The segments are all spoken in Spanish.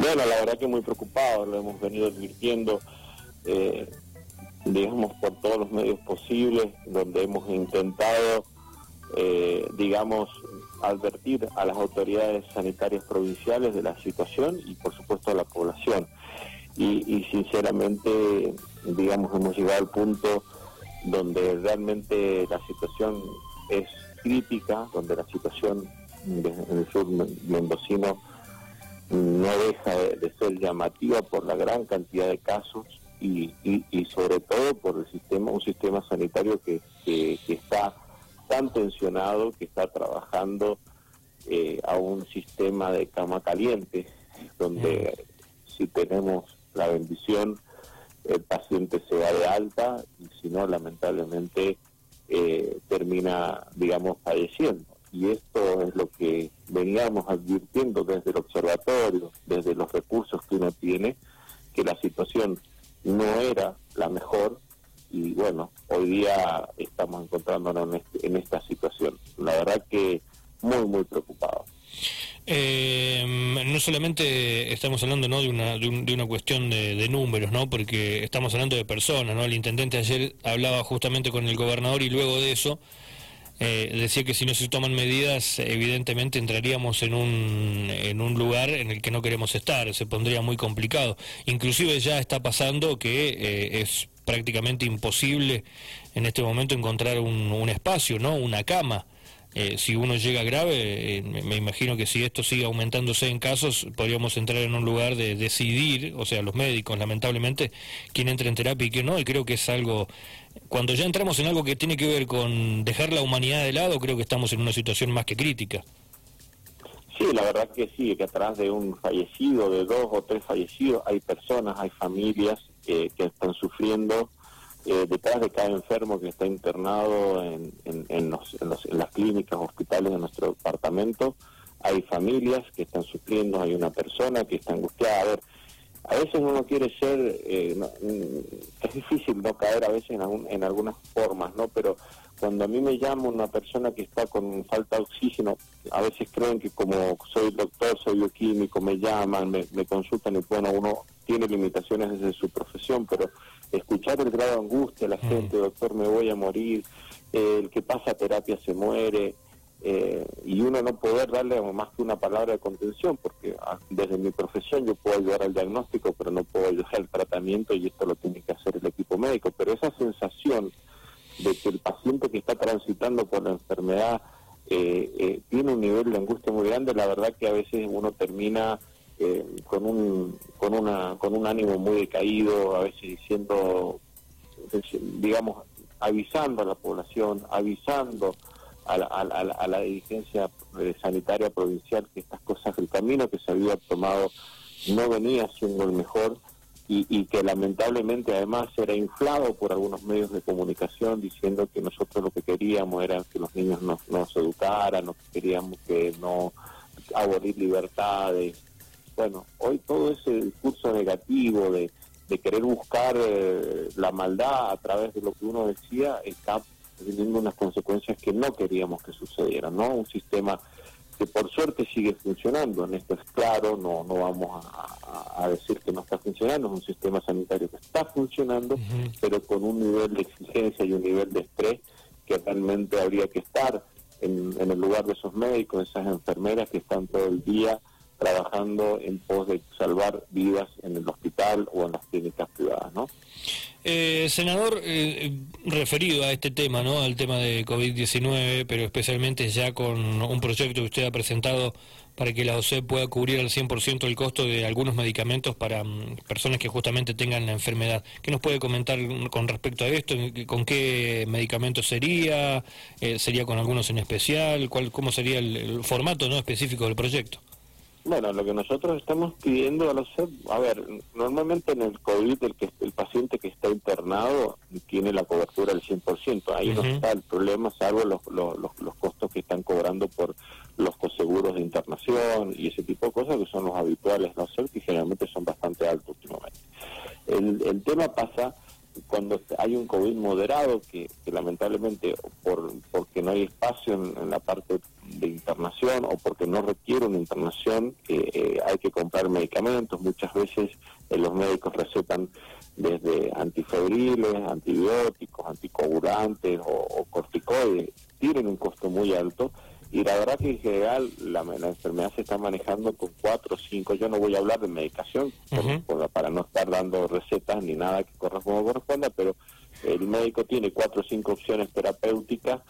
Bueno, la verdad que muy preocupado, lo hemos venido advirtiendo, eh, digamos, por todos los medios posibles, donde hemos intentado, eh, digamos, advertir a las autoridades sanitarias provinciales de la situación y, por supuesto, a la población. Y, y sinceramente, digamos, hemos llegado al punto donde realmente la situación es crítica, donde la situación en el sur mendocino no deja de, ser llamativa por la gran cantidad de casos y, y, sobre todo por el sistema, un sistema sanitario que, que, está tan tensionado, que está trabajando eh, a un sistema de cama caliente, donde si tenemos la bendición, el paciente se va de alta y si no, lamentablemente eh, termina, digamos, falleciendo y esto es lo que veníamos advirtiendo desde el observatorio, desde los recursos que uno tiene, que la situación no era la mejor y bueno, hoy día estamos encontrándonos en, este, en esta situación. La verdad que muy, muy preocupado. Eh, no solamente estamos hablando ¿no? de, una, de, una cuestión de, de, números, ¿no? porque estamos hablando de personas. ¿no? El intendente ayer hablaba justamente con el gobernador y luego de eso eh, decía que si no se toman medidas, evidentemente entraríamos en un, en un lugar en el que no queremos estar, se pondría muy complicado. Inclusive ya está pasando que eh, es prácticamente imposible en este momento encontrar un, un espacio, ¿no? una cama. Eh, si uno llega grave, me imagino que si esto sigue aumentándose en casos, podríamos entrar en un lugar de decidir, o sea, los médicos, lamentablemente, quién entra en terapia y quién no, y creo que es algo cuando ya entramos en algo que tiene que ver con dejar la humanidad de lado, creo que estamos en una situación más que crítica. Sí, la verdad que sí, que atrás de un fallecido, de dos o tres fallecidos, hay personas, hay familias que están sufriendo. Eh, detrás de cada enfermo que está internado en, en, en, las clínicas, hospitales de nuestro departamento, hay familias que están sufriendo, hay una persona que está angustiada. A ver, a veces uno quiere ser, eh, mm, es difícil no caer a veces en, en algunas formas, ¿no? Pero cuando a mí me llama una persona que está con falta de oxígeno, a veces creen que como soy doctor, soy bioquímico, me llaman, me, consultan y bueno, uno tiene limitaciones desde su profesión, pero escuchar el grado de angustia la mm. gente, doctor, me voy a morir, el que pasa terapia se muere, eh, y uno no poder darle más que una palabra de contención, porque ah, desde mi profesión yo puedo ayudar al diagnóstico, pero no puedo ayudar al tratamiento y esto lo tiene que hacer el equipo médico. Pero esa sensación de que el paciente que está transitando por la enfermedad eh, eh, tiene un nivel de angustia muy grande, la verdad que a veces uno termina con un con una con un ánimo muy decaído, a veces diciendo, digamos, avisando a la población, avisando a la, dirigencia eh, sanitaria provincial que estas cosas, el camino que se había tomado no venía siendo el mejor y, que lamentablemente además era inflado por algunos medios de comunicación diciendo que nosotros lo que queríamos era que los niños nos, nos educaran, que queríamos que no abolir libertades. Bueno, hoy todo ese discurso negativo de, querer buscar eh, la maldad a través de lo que uno decía está teniendo unas consecuencias que no queríamos que sucedieran, ¿no? Un sistema que por suerte sigue funcionando, en esto es claro, no, no vamos a, decir que no está funcionando, es un sistema sanitario que está funcionando, pero con un nivel de exigencia y un nivel de estrés que realmente habría que estar en, en el lugar de esos médicos, esas enfermeras que están todo el día trabajando en pos de salvar vidas en el hospital o en las clínicas privadas, ¿no? Eh, senador, eh, referido a este tema, ¿no? Al tema de COVID-19, pero especialmente ya con un proyecto que usted ha presentado para que la OCE pueda cubrir al 100% el costo de algunos medicamentos para mm, personas que justamente tengan la enfermedad. ¿Qué nos puede comentar con respecto a esto? ¿Con qué medicamentos sería? Eh, ¿Sería con algunos en especial? ¿Cuál, ¿Cómo sería el, el formato no específico del proyecto? Bueno, lo que nosotros estamos pidiendo a los a ver, normalmente en el COVID el, que, el paciente que está internado tiene la cobertura del 100%, ahí no está el problema, salvo los, los, los, costos que están cobrando por los coseguros de internación y ese tipo de cosas que son los habituales, ¿no? que generalmente son bastante altos últimamente. El, el tema pasa cuando hay un COVID moderado que, lamentablemente por porque no hay espacio en, la parte internación o porque no requiere una internación, eh, hay que comprar medicamentos. Muchas veces eh, los médicos recetan desde antifebriles, antibióticos, anticoagulantes o, corticoides. Tienen un costo muy alto y la verdad que en general la, enfermedad se está manejando con cuatro o cinco, yo no voy a hablar de medicación para no estar dando recetas ni nada que corresponda, corresponda, pero el médico tiene cuatro o cinco opciones terapéuticas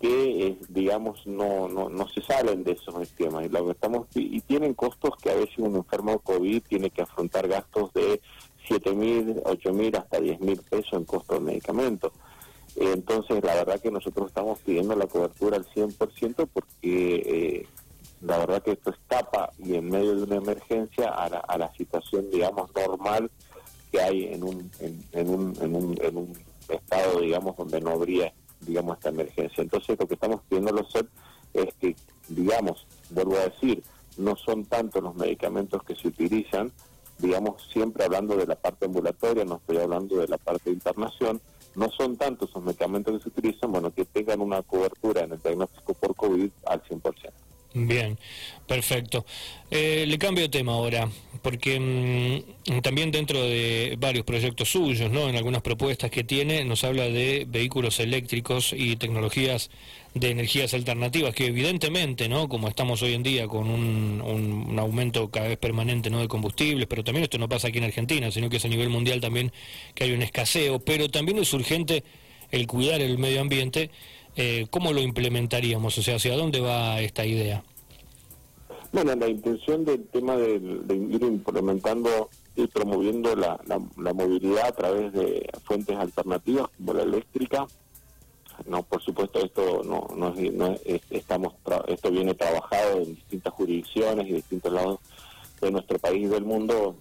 que eh, digamos no, no no se salen de esos esquemas. Y lo que estamos y tienen costos que a veces un enfermo covid tiene que afrontar gastos de siete mil ocho mil hasta diez mil pesos en costo de medicamentos entonces la verdad que nosotros estamos pidiendo la cobertura al 100% porque eh, la verdad que esto escapa y en medio de una emergencia a la, a la situación digamos normal que hay en un en, un, en, un, en un estado digamos donde no habría digamos, esta emergencia. Entonces, lo que estamos pidiendo los SEP es que, digamos, vuelvo a decir, no son tantos los medicamentos que se utilizan, digamos, siempre hablando de la parte ambulatoria, no estoy hablando de la parte de internación, no son tantos los medicamentos que se utilizan, bueno, que tengan una cobertura en el diagnóstico por COVID al 100%. Bien, perfecto. Eh, le cambio de tema ahora, porque mm, también dentro de varios proyectos suyos, ¿no? en algunas propuestas que tiene, nos habla de vehículos eléctricos y tecnologías de energías alternativas, que evidentemente, ¿no? como estamos hoy en día con un, un, aumento cada vez permanente ¿no? de combustibles, pero también esto no pasa aquí en Argentina, sino que es a nivel mundial también que hay un escaseo, pero también es urgente el cuidar el medio ambiente eh, ¿cómo lo implementaríamos? O sea, ¿hacia dónde va esta idea? Bueno, la intención del tema de, ir implementando y promoviendo la, movilidad a través de fuentes alternativas como la eléctrica. No, por supuesto, esto no, no, estamos esto viene trabajado en distintas jurisdicciones y distintos lados de nuestro país y del mundo.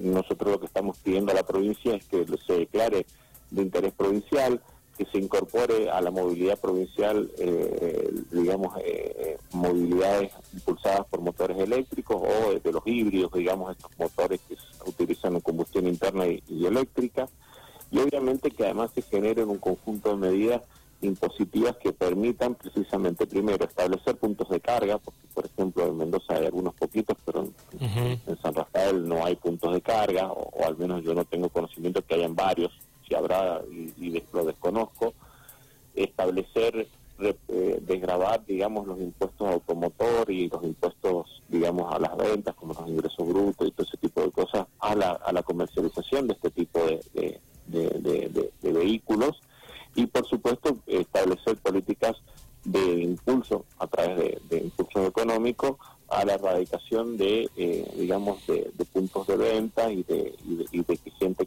Nosotros lo que estamos pidiendo a la provincia es que se declare de interés provincial que se incorpore a la movilidad provincial, eh, digamos, eh, eh, movilidades impulsadas por motores eléctricos o de los híbridos, digamos, estos motores que utilizan combustión interna y, eléctrica, y obviamente que además se generen un conjunto de medidas impositivas que permitan precisamente primero establecer puntos de carga, porque por ejemplo en Mendoza hay algunos poquitos, pero en, San Rafael no hay puntos de carga, o, al menos yo no tengo conocimiento que hayan varios si habrá y, lo desconozco, establecer, eh, desgravar, digamos, los impuestos automotor y los impuestos, digamos, a las ventas, como los ingresos brutos y todo ese tipo de cosas, a la, a la comercialización de este tipo de, vehículos y, por supuesto, establecer políticas de impulso a través de, impulso económico a la erradicación de, eh, digamos, de, puntos de venta y de, y de, que gente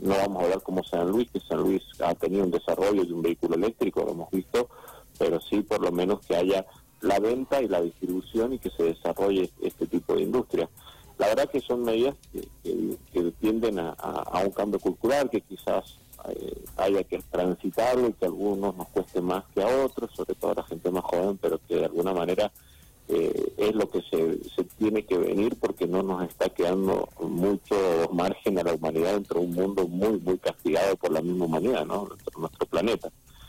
no vamos a hablar como San Luis, que San Luis ha tenido un desarrollo de un vehículo eléctrico, lo hemos visto, pero sí por lo menos que haya la venta y la distribución y que se desarrolle este tipo de industria. La verdad que son medidas que, tienden a, un cambio cultural que quizás eh, haya que transitarlo y que a algunos nos cueste más que a otros, sobre todo a la gente más joven, pero que de alguna manera eh, es lo que se, se, tiene que venir porque no nos está quedando mucho margen a la humanidad dentro de un mundo muy, muy castigado por la misma humanidad, ¿no? De nuestro planeta.